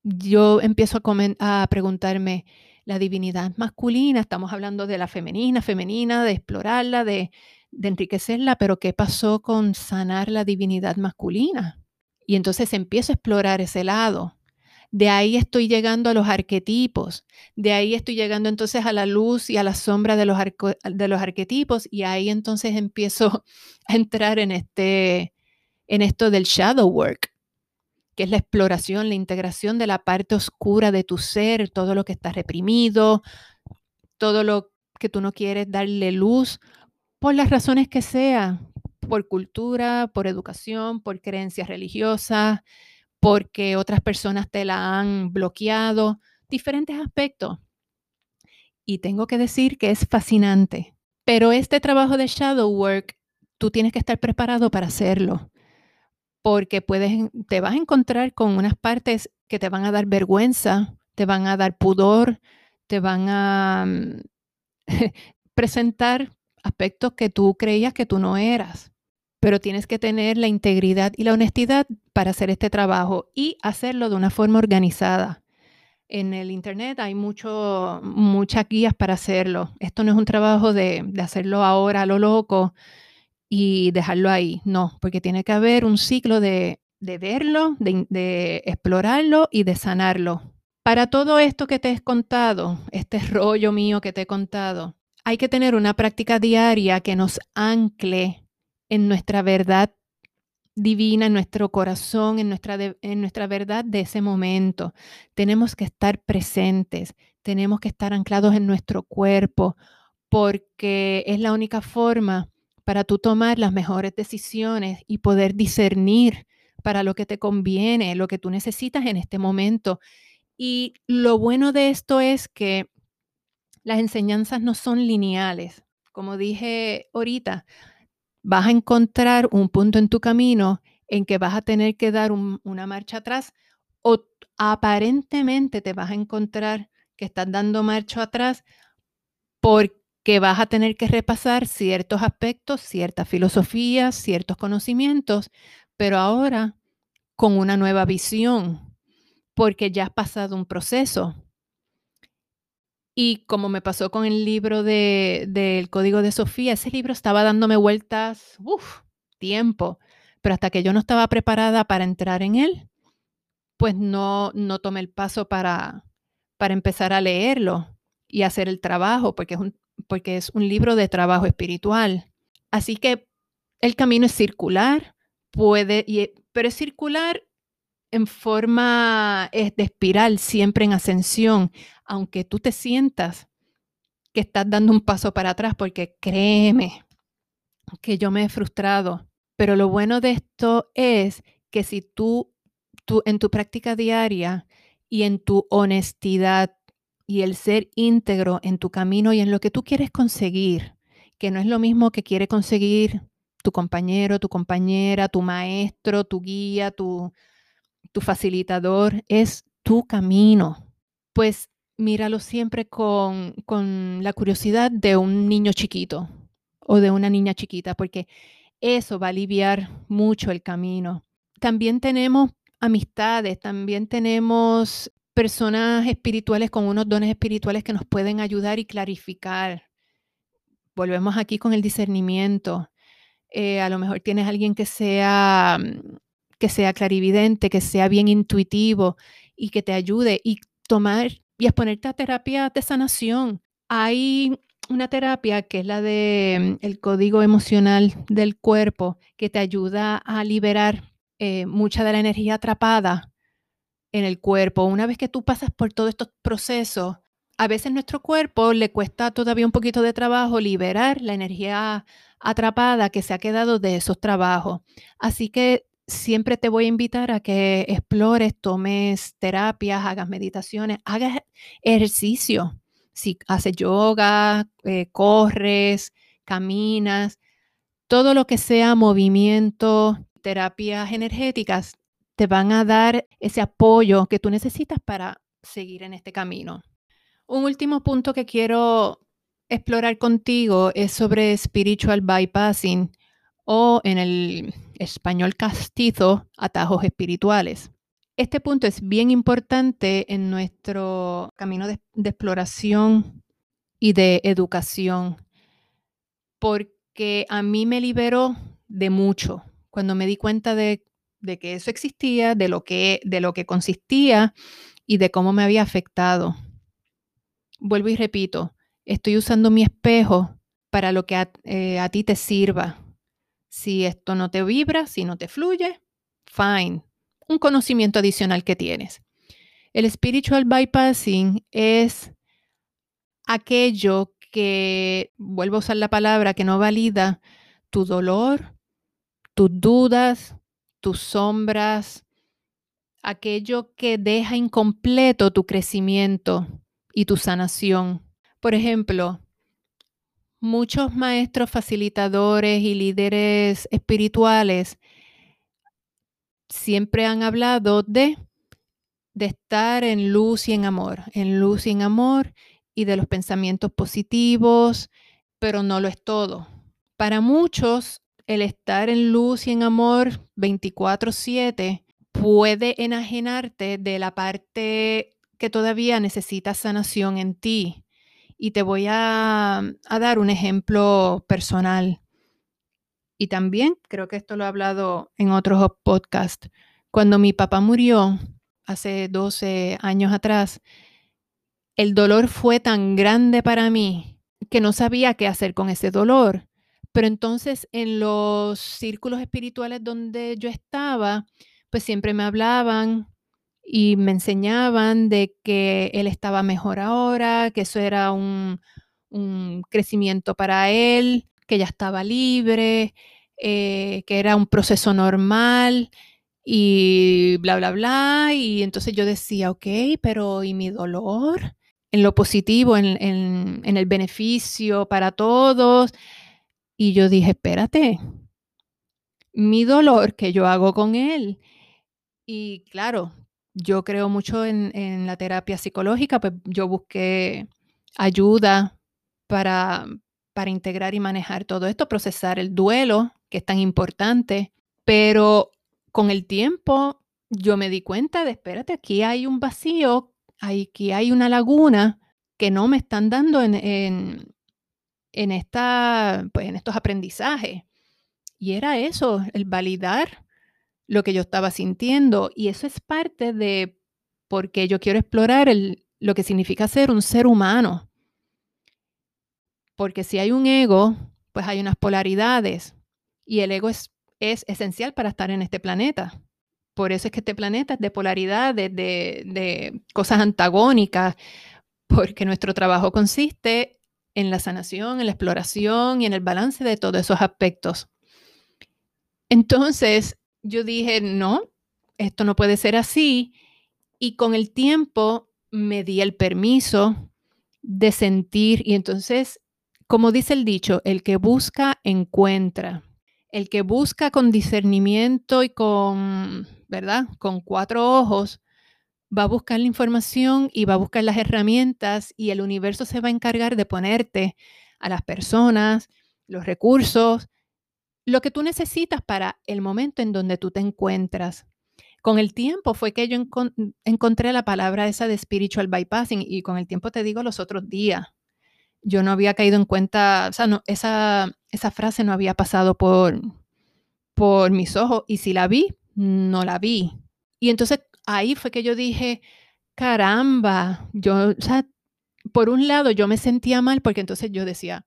yo empiezo a, preguntarme, la divinidad masculina, estamos hablando de la femenina, femenina, de explorarla, de, de enriquecerla, pero ¿qué pasó con sanar la divinidad masculina? Y entonces empiezo a explorar ese lado. De ahí estoy llegando a los arquetipos, de ahí estoy llegando entonces a la luz y a la sombra de los, de los arquetipos y ahí entonces empiezo a entrar en, este, en esto del shadow work, que es la exploración, la integración de la parte oscura de tu ser, todo lo que está reprimido, todo lo que tú no quieres darle luz, por las razones que sea, por cultura, por educación, por creencias religiosas, porque otras personas te la han bloqueado, diferentes aspectos. Y tengo que decir que es fascinante. Pero este trabajo de shadow work, tú tienes que estar preparado para hacerlo, porque puedes, te vas a encontrar con unas partes que te van a dar vergüenza, te van a dar pudor, te van a mm, presentar aspectos que tú creías que tú no eras pero tienes que tener la integridad y la honestidad para hacer este trabajo y hacerlo de una forma organizada. En el Internet hay mucho, muchas guías para hacerlo. Esto no es un trabajo de, hacerlo ahora a lo loco y dejarlo ahí. No, porque tiene que haber un ciclo de, verlo, de, de explorarlo y de sanarlo. Para todo esto que te he contado, este rollo mío que te he contado, hay que tener una práctica diaria que nos ancle en nuestra verdad divina, en nuestro corazón, en nuestra, en nuestra verdad de ese momento. Tenemos que estar presentes, tenemos que estar anclados en nuestro cuerpo, porque es la única forma para tú tomar las mejores decisiones y poder discernir para lo que te conviene, lo que tú necesitas en este momento. Y lo bueno de esto es que las enseñanzas no son lineales. Como dije ahorita, vas a encontrar un punto en tu camino en que vas a tener que dar una marcha atrás o aparentemente te vas a encontrar que estás dando marcha atrás por que vas a tener que repasar ciertos aspectos, ciertas filosofías, ciertos conocimientos, pero ahora con una nueva visión, porque ya has pasado un proceso. Y como me pasó con el libro del de, Código de Sofía, ese libro estaba dándome vueltas, uff, tiempo, pero hasta que yo no estaba preparada para entrar en él, pues no, no tomé el paso para, para empezar a leerlo y hacer el trabajo, porque es un, porque es un libro de trabajo espiritual. Así que el camino es circular, puede, pero es circular en forma de espiral, siempre en ascensión, aunque tú te sientas que estás dando un paso para atrás, porque créeme que yo me he frustrado. Pero lo bueno de esto es que si tú, tú en tu práctica diaria y en tu honestidad y el ser íntegro en tu camino y en lo que tú quieres conseguir, que no es lo mismo que quiere conseguir tu compañero, tu compañera, tu maestro, tu guía, tu, tu facilitador, es tu camino. Pues míralo siempre con, con la curiosidad de un niño chiquito o de una niña chiquita, porque eso va a aliviar mucho el camino. También tenemos amistades, también tenemos personas espirituales con unos dones espirituales que nos pueden ayudar y clarificar. Volvemos aquí con el discernimiento. Eh, a lo mejor tienes alguien que sea, mm, que sea clarividente, que sea bien intuitivo y que te ayude y tomar y exponerte a terapia de sanación. Hay una terapia que es la de mm, el código emocional del cuerpo que te ayuda a liberar eh, mucha de la energía atrapada en el cuerpo. Una vez que tú pasas por todos estos procesos, a veces nuestro cuerpo le cuesta todavía un poquito de trabajo liberar la energía atrapada que se ha quedado de esos trabajos. Así que siempre te voy a invitar a que explores, tomes terapias, hagas meditaciones, hagas ejercicio. Si haces yoga, eh, corres, caminas, todo lo que sea movimiento, terapias energéticas, te van a dar ese apoyo que tú necesitas para seguir en este camino. Un último punto que quiero explorar contigo es sobre spiritual bypassing o en el español castizo, atajos espirituales. Este punto es bien importante en nuestro camino de, exploración y de educación porque a mí me liberó de mucho cuando me di cuenta de de que eso existía, de lo que, de lo que consistía y de cómo me había afectado. Vuelvo y repito, estoy usando mi espejo para lo que a, eh, a ti te sirva. Si esto no te vibra, si no te fluye, fine. Un conocimiento adicional que tienes. El spiritual bypassing es aquello que, vuelvo a usar la palabra, que no valida tu dolor, tus dudas, tus sombras, aquello que deja incompleto tu crecimiento y tu sanación. Por ejemplo, muchos maestros facilitadores y líderes espirituales siempre han hablado de, de estar en luz y en amor, en luz y en amor y de los pensamientos positivos, pero no lo es todo. Para muchos, el estar en luz y en amor 24/7 puede enajenarte de la parte que todavía necesita sanación en ti. Y te voy a, dar un ejemplo personal. Y también creo que esto lo he hablado en otros podcasts. Cuando mi papá murió hace 12 años atrás, el dolor fue tan grande para mí que no sabía qué hacer con ese dolor. Pero entonces en los círculos espirituales donde yo estaba, pues siempre me hablaban y me enseñaban de que él estaba mejor ahora, que eso era un, crecimiento para él, que ya estaba libre, eh, que era un proceso normal y bla, bla, bla. Y entonces yo decía, ok, pero ¿y mi dolor? En lo positivo, en, en el beneficio para todos. Y yo dije, espérate, mi dolor que yo hago con él. Y claro, yo creo mucho en, la terapia psicológica, pues yo busqué ayuda para, para integrar y manejar todo esto, procesar el duelo, que es tan importante, pero con el tiempo yo me di cuenta de, espérate, aquí hay un vacío, aquí hay una laguna que no me están dando en, en, en, esta, pues en estos aprendizajes. Y era eso, el validar lo que yo estaba sintiendo. Y eso es parte de por qué yo quiero explorar el, lo que significa ser un ser humano. Porque si hay un ego, pues hay unas polaridades. Y el ego es, es esencial para estar en este planeta. Por eso es que este planeta es de polaridades, de, de cosas antagónicas, porque nuestro trabajo consiste en la sanación, en la exploración y en el balance de todos esos aspectos. Entonces yo dije, no, esto no puede ser así. Y con el tiempo me di el permiso de sentir y entonces, como dice el dicho, el que busca encuentra. El que busca con discernimiento y con, ¿verdad? Con cuatro ojos, va a buscar la información y va a buscar las herramientas y el universo se va a encargar de ponerte a las personas, los recursos, lo que tú necesitas para el momento en donde tú te encuentras. Con el tiempo fue que yo encontré la palabra esa de spiritual bypassing y con el tiempo te digo los otros días. Yo no había caído en cuenta, o sea, no, esa, esa frase no había pasado por, por mis ojos y si la vi, no la vi. Y entonces ahí fue que yo dije, caramba, yo, o sea, por un lado yo me sentía mal porque entonces yo decía,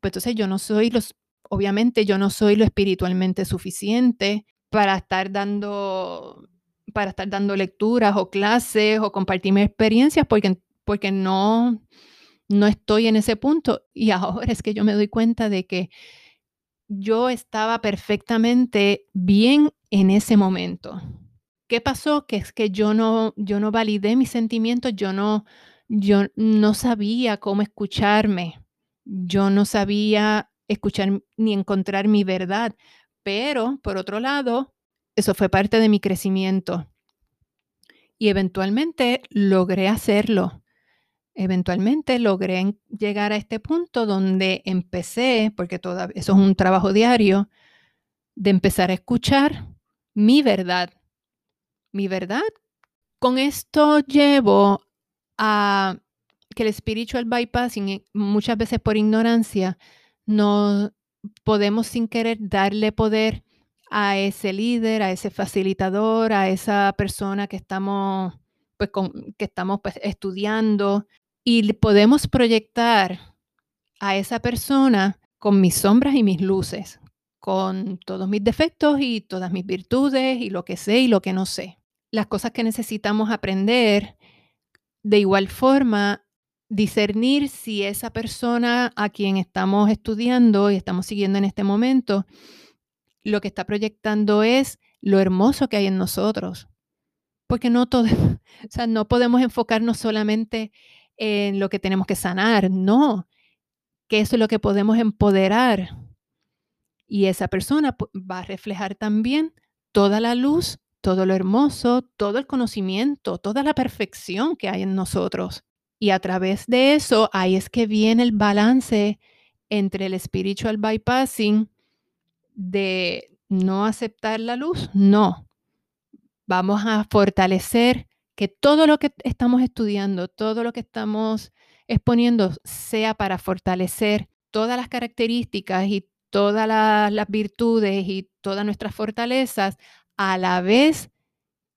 pues entonces yo no soy los, obviamente yo no soy lo espiritualmente suficiente para estar dando, para estar dando lecturas o clases o compartir mis experiencias porque, porque no, no estoy en ese punto. Y ahora es que yo me doy cuenta de que yo estaba perfectamente bien en ese momento. ¿Qué pasó? Que es que yo no, yo no validé mis sentimientos, yo no, yo no sabía cómo escucharme, yo no sabía escuchar ni encontrar mi verdad, pero por otro lado, eso fue parte de mi crecimiento y eventualmente logré hacerlo. Eventualmente logré llegar a este punto donde empecé, porque todo, eso es un trabajo diario, de empezar a escuchar mi verdad mi verdad. Con esto llevo a que el spiritual bypassing, eh, muchas veces por ignorancia, no podemos sin querer darle poder a ese líder, a ese facilitador, a esa persona que estamos, pues, que estamos pues, estudiando y podemos proyectar a esa persona con mis sombras y mis luces, con todos mis defectos y todas mis virtudes y lo que sé y lo que no sé las cosas que necesitamos aprender, de igual forma, discernir si esa persona a quien estamos estudiando y estamos siguiendo en este momento, lo que está proyectando es lo hermoso que hay en nosotros. Porque no todo, o sea, no podemos enfocarnos solamente en lo que tenemos que sanar, no, que eso es lo que podemos empoderar. Y esa persona va a reflejar también toda la luz todo lo hermoso, todo el conocimiento, toda la perfección que hay en nosotros. Y a través de eso, ahí es que viene el balance entre el spiritual bypassing de no aceptar la luz, no. Vamos a fortalecer que todo lo que estamos estudiando, todo lo que estamos exponiendo sea para fortalecer todas las características y todas las, las virtudes y todas nuestras fortalezas a la vez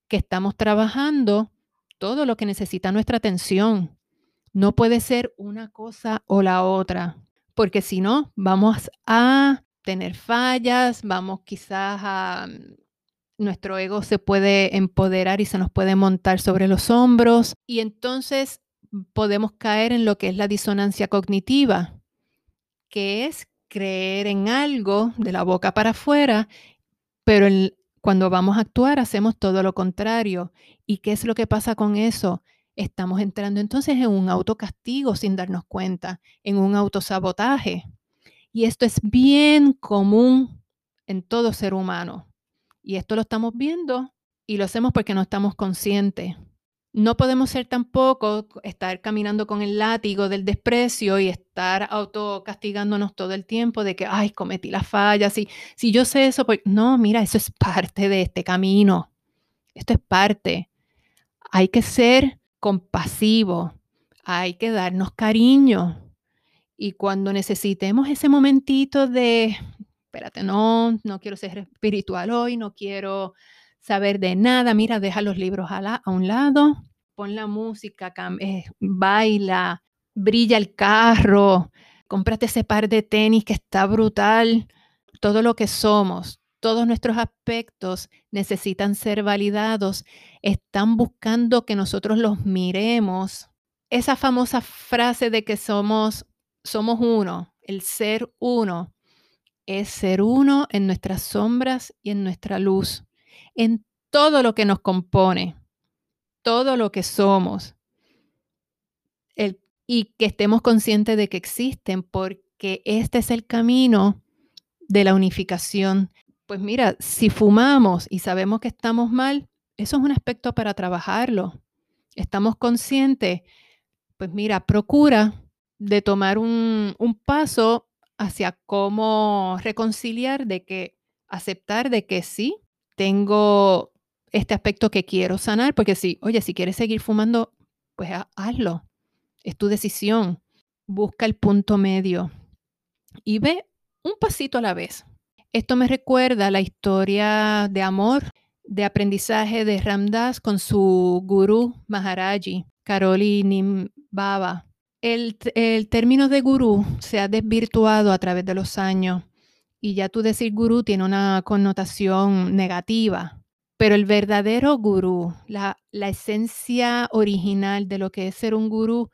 que estamos trabajando todo lo que necesita nuestra atención. No puede ser una cosa o la otra, porque si no, vamos a tener fallas, vamos quizás a... Mm, nuestro ego se puede empoderar y se nos puede montar sobre los hombros y entonces podemos caer en lo que es la disonancia cognitiva, que es creer en algo de la boca para afuera, pero el, cuando vamos a actuar hacemos todo lo contrario. ¿Y qué es lo que pasa con eso? Estamos entrando entonces en un autocastigo sin darnos cuenta, en un autosabotaje. Y esto es bien común en todo ser humano. Y esto lo estamos viendo y lo hacemos porque no estamos conscientes. No podemos ser tampoco estar caminando con el látigo del desprecio y estar autocastigándonos todo el tiempo de que, ay, cometí la falla. Si, si yo sé eso, pues no, mira, eso es parte de este camino. Esto es parte. Hay que ser compasivo, hay que darnos cariño. Y cuando necesitemos ese momentito de, espérate, no, no quiero ser espiritual hoy, no quiero saber de nada, mira, deja los libros a, un lado, pon la música, eh, baila, brilla el carro, cómprate ese par de tenis que está brutal. Todo lo que somos, todos nuestros aspectos necesitan ser validados, están buscando que nosotros los miremos. Esa famosa frase de que somos, somos uno, el ser uno, es ser uno en nuestras sombras y en nuestra luz, en todo lo que nos compone todo lo que somos y que estemos conscientes de que existen, porque este es el camino de la unificación. Pues mira, si fumamos y sabemos que estamos mal, eso es un aspecto para trabajarlo. Estamos conscientes, pues mira, procura de tomar un, un paso hacia cómo reconciliar, de que aceptar de que sí, tengo este aspecto que quiero sanar, porque si, oye, si quieres seguir fumando, pues hazlo. Es tu decisión. Busca el punto medio y ve un pasito a la vez. Esto me recuerda la historia de amor, de aprendizaje de Ramdas con su gurú Maharaji, Karoli Baba. El, el término de gurú se ha desvirtuado a través de los años y ya tú decir gurú tiene una connotación negativa pero el verdadero gurú, la, esencia original de lo que es ser un gurú,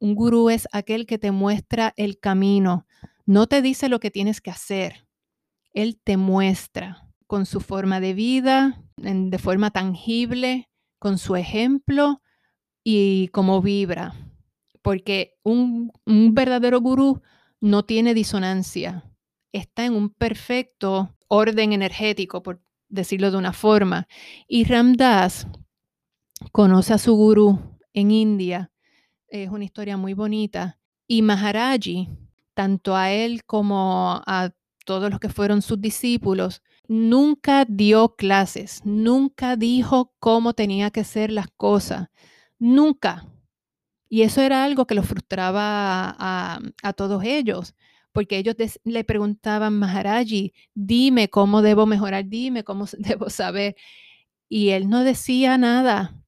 un gurú es aquel que te muestra el camino, no te dice lo que tienes que hacer, él te muestra con su forma de vida, de forma tangible, con su ejemplo y cómo vibra. Porque un, un verdadero gurú no tiene disonancia, está en un perfecto orden energético, por decirlo de una forma. Y Ramdas conoce a su gurú en India. Es una historia muy bonita. Y Maharaji, tanto a él como a todos los que fueron sus discípulos, nunca dio clases, nunca dijo cómo tenía que ser las cosas, nunca. Y eso era algo que los frustraba a, a todos ellos, porque ellos le preguntaban, Maharaji, dime cómo debo mejorar, dime cómo debo saber. Y él no decía nada,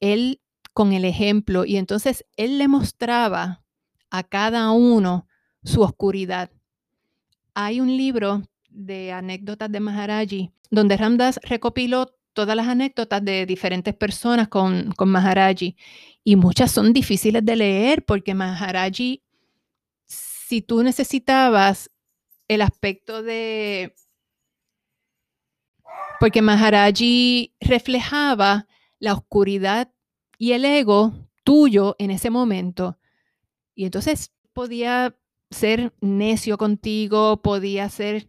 él con el ejemplo, y entonces él le mostraba a cada uno su oscuridad. Hay un libro de anécdotas de Maharaji donde Ramdas recopiló todas las anécdotas de diferentes personas con, con Maharaji y muchas son difíciles de leer porque Maharaji si tú necesitabas el aspecto de... Porque Maharaji reflejaba la oscuridad y el ego tuyo en ese momento. Y entonces podía ser necio contigo, podía ser,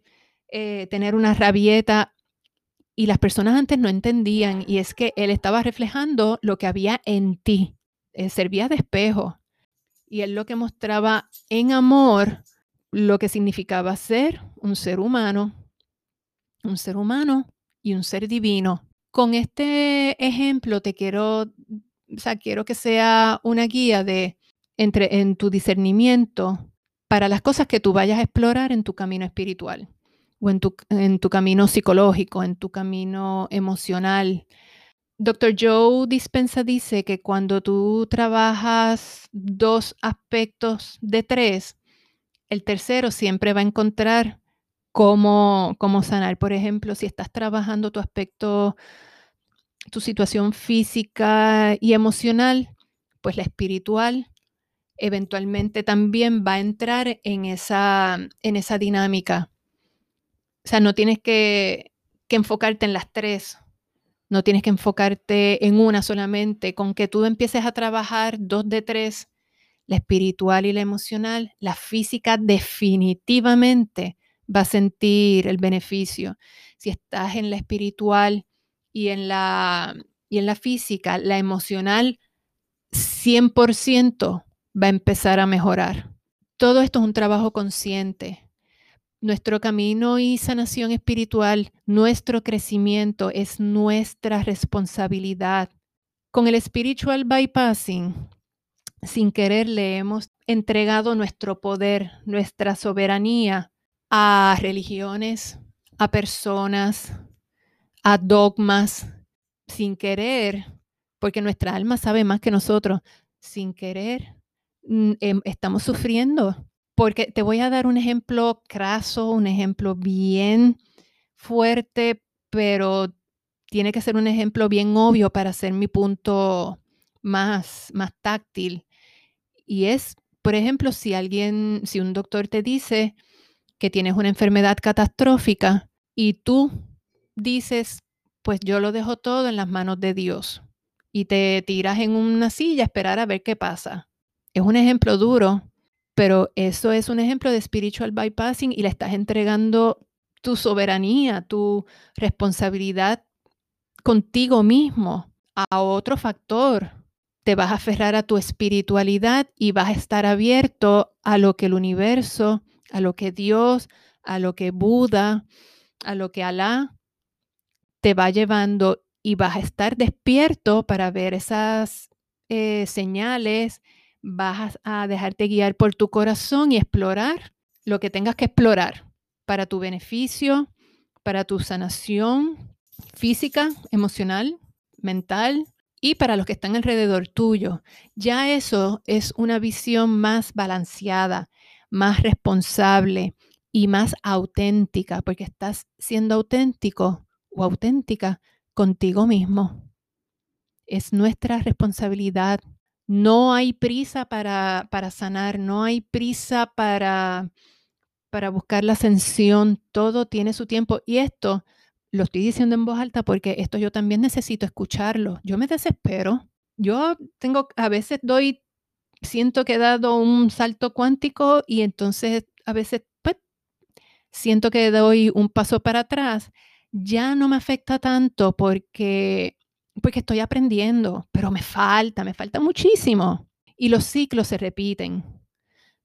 eh, tener una rabieta. Y las personas antes no entendían. Y es que él estaba reflejando lo que había en ti. Servía de espejo y él lo que mostraba en amor lo que significaba ser un ser humano, un ser humano y un ser divino. Con este ejemplo te quiero, o sea, quiero que sea una guía de entre en tu discernimiento para las cosas que tú vayas a explorar en tu camino espiritual o en tu, en tu camino psicológico, en tu camino emocional, Dr. Joe Dispensa dice que cuando tú trabajas dos aspectos de tres, el tercero siempre va a encontrar cómo, cómo sanar. Por ejemplo, si estás trabajando tu aspecto, tu situación física y emocional, pues la espiritual eventualmente también va a entrar en esa, en esa dinámica. O sea, no tienes que, que enfocarte en las tres no tienes que enfocarte en una solamente. Con que tú empieces a trabajar dos de tres, la espiritual y la emocional, la física definitivamente va a sentir el beneficio. Si estás en la espiritual y en la y en la física, la emocional 100% va a empezar a mejorar. Todo esto es un trabajo consciente. Nuestro camino y sanación espiritual, nuestro crecimiento es nuestra responsabilidad. Con el spiritual bypassing, sin querer le hemos entregado nuestro poder, nuestra soberanía a religiones, a personas, a dogmas, sin querer, porque nuestra alma sabe más que nosotros, sin querer, mm, em, estamos sufriendo. Porque te voy a dar un ejemplo craso, un ejemplo bien fuerte, pero tiene que ser un ejemplo bien obvio para hacer mi punto más, más táctil. Y es, por ejemplo, si alguien, si un doctor te dice que tienes una enfermedad catastrófica y tú dices, pues yo lo dejo todo en las manos de Dios y te tiras en una silla a esperar a ver qué pasa. Es un ejemplo duro, pero eso es un ejemplo de spiritual bypassing y le estás entregando tu soberanía, tu responsabilidad contigo mismo a otro factor. Te vas a aferrar a tu espiritualidad y vas a estar abierto a lo que el universo, a lo que Dios, a lo que Buda, a lo que Alá te va llevando y vas a estar despierto para ver esas eh, señales, vas a dejarte guiar por tu corazón y explorar lo que tengas que explorar para tu beneficio, para tu sanación física, emocional, mental y para los que están alrededor tuyo. Ya eso es una visión más balanceada, más responsable y más auténtica, porque estás siendo auténtico o auténtica contigo mismo. Es nuestra responsabilidad. No hay prisa para, para sanar, no hay prisa para, para buscar la ascensión. Todo tiene su tiempo. Y esto lo estoy diciendo en voz alta porque esto yo también necesito escucharlo. Yo me desespero. Yo tengo, a veces doy, siento que he dado un salto cuántico y entonces a veces pues, siento que doy un paso para atrás ya no me afecta tanto porque, porque estoy aprendiendo, pero me falta, me falta muchísimo. Y los ciclos se repiten.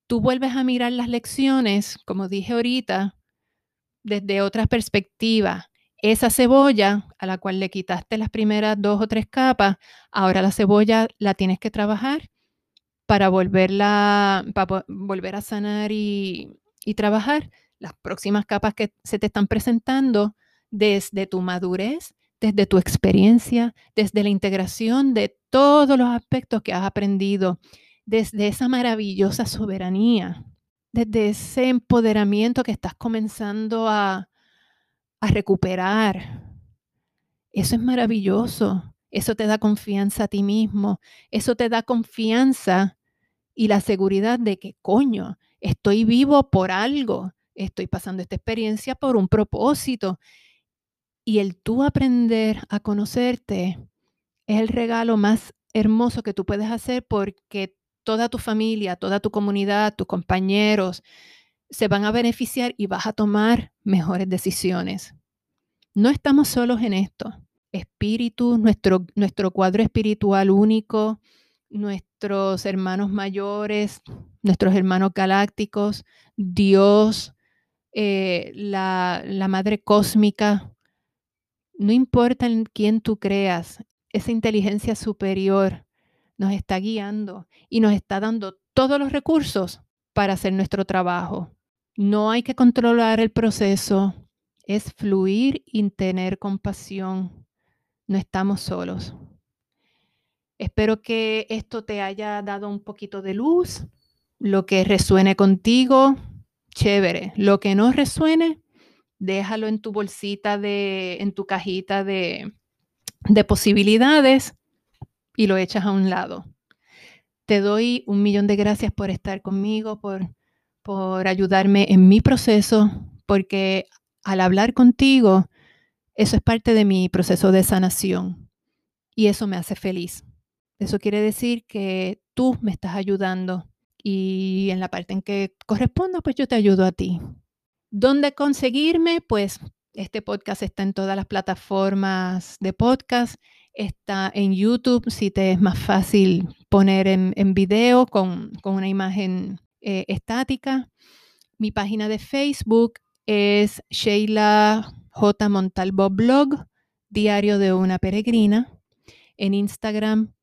Tú vuelves a mirar las lecciones, como dije ahorita, desde otra perspectiva. Esa cebolla a la cual le quitaste las primeras dos o tres capas, ahora la cebolla la tienes que trabajar para volverla, para volver a sanar y trabajar las próximas capas que se te están presentando desde tu madurez, desde tu experiencia, desde la integración de todos los aspectos que has aprendido, desde esa maravillosa soberanía, desde ese empoderamiento que estás comenzando a, recuperar. Eso es maravilloso. Eso te da confianza a ti mismo. Eso te da confianza y la seguridad de que, coño, estoy vivo por algo. Estoy pasando esta experiencia por un propósito y el tú aprender a conocerte es el regalo más hermoso que tú puedes hacer porque toda tu familia, toda tu comunidad, tus compañeros se van a beneficiar y vas a tomar mejores decisiones. No estamos solos en esto. Espíritu, nuestro, nuestro cuadro espiritual único, nuestros hermanos mayores, nuestros hermanos galácticos, Dios, eh, la, la Madre Cósmica, no importa en quién tú creas, esa inteligencia superior nos está guiando y nos está dando todos los recursos para hacer nuestro trabajo. No hay que controlar el proceso, es fluir y tener compasión. No estamos solos. Espero que esto te haya dado un poquito de luz. Lo que resuene contigo, chévere. Lo que no resuene, déjalo en tu bolsita de, en tu cajita de, de posibilidades y lo echas a un lado. Te doy un millón de gracias por estar conmigo, por, por ayudarme en mi proceso, porque al hablar contigo, eso es parte de mi proceso de sanación y eso me hace feliz. Eso quiere decir que tú me estás ayudando y en la parte en que corresponda, pues yo te ayudo a ti. ¿Dónde conseguirme? Pues este podcast está en todas las plataformas de podcast. Está en YouTube si te es más fácil poner en, video con, una imagen eh, estática. Mi página de Facebook es Sheila J. Montalvo Blog, Diario de una Peregrina. En Instagram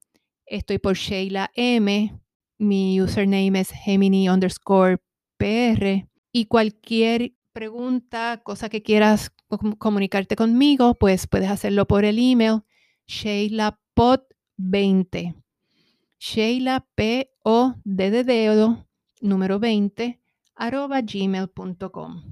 estoy por Sheila M. Mi username es Gemini underscore PR. Y cualquier pregunta, cosa que quieras comunicarte conmigo, pues puedes hacerlo por el email sheilapod20. Sheila P número 20 arroba gmail.com.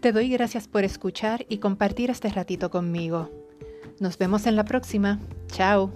Te doy gracias por escuchar y compartir este ratito conmigo. Nos vemos en la próxima. Chao.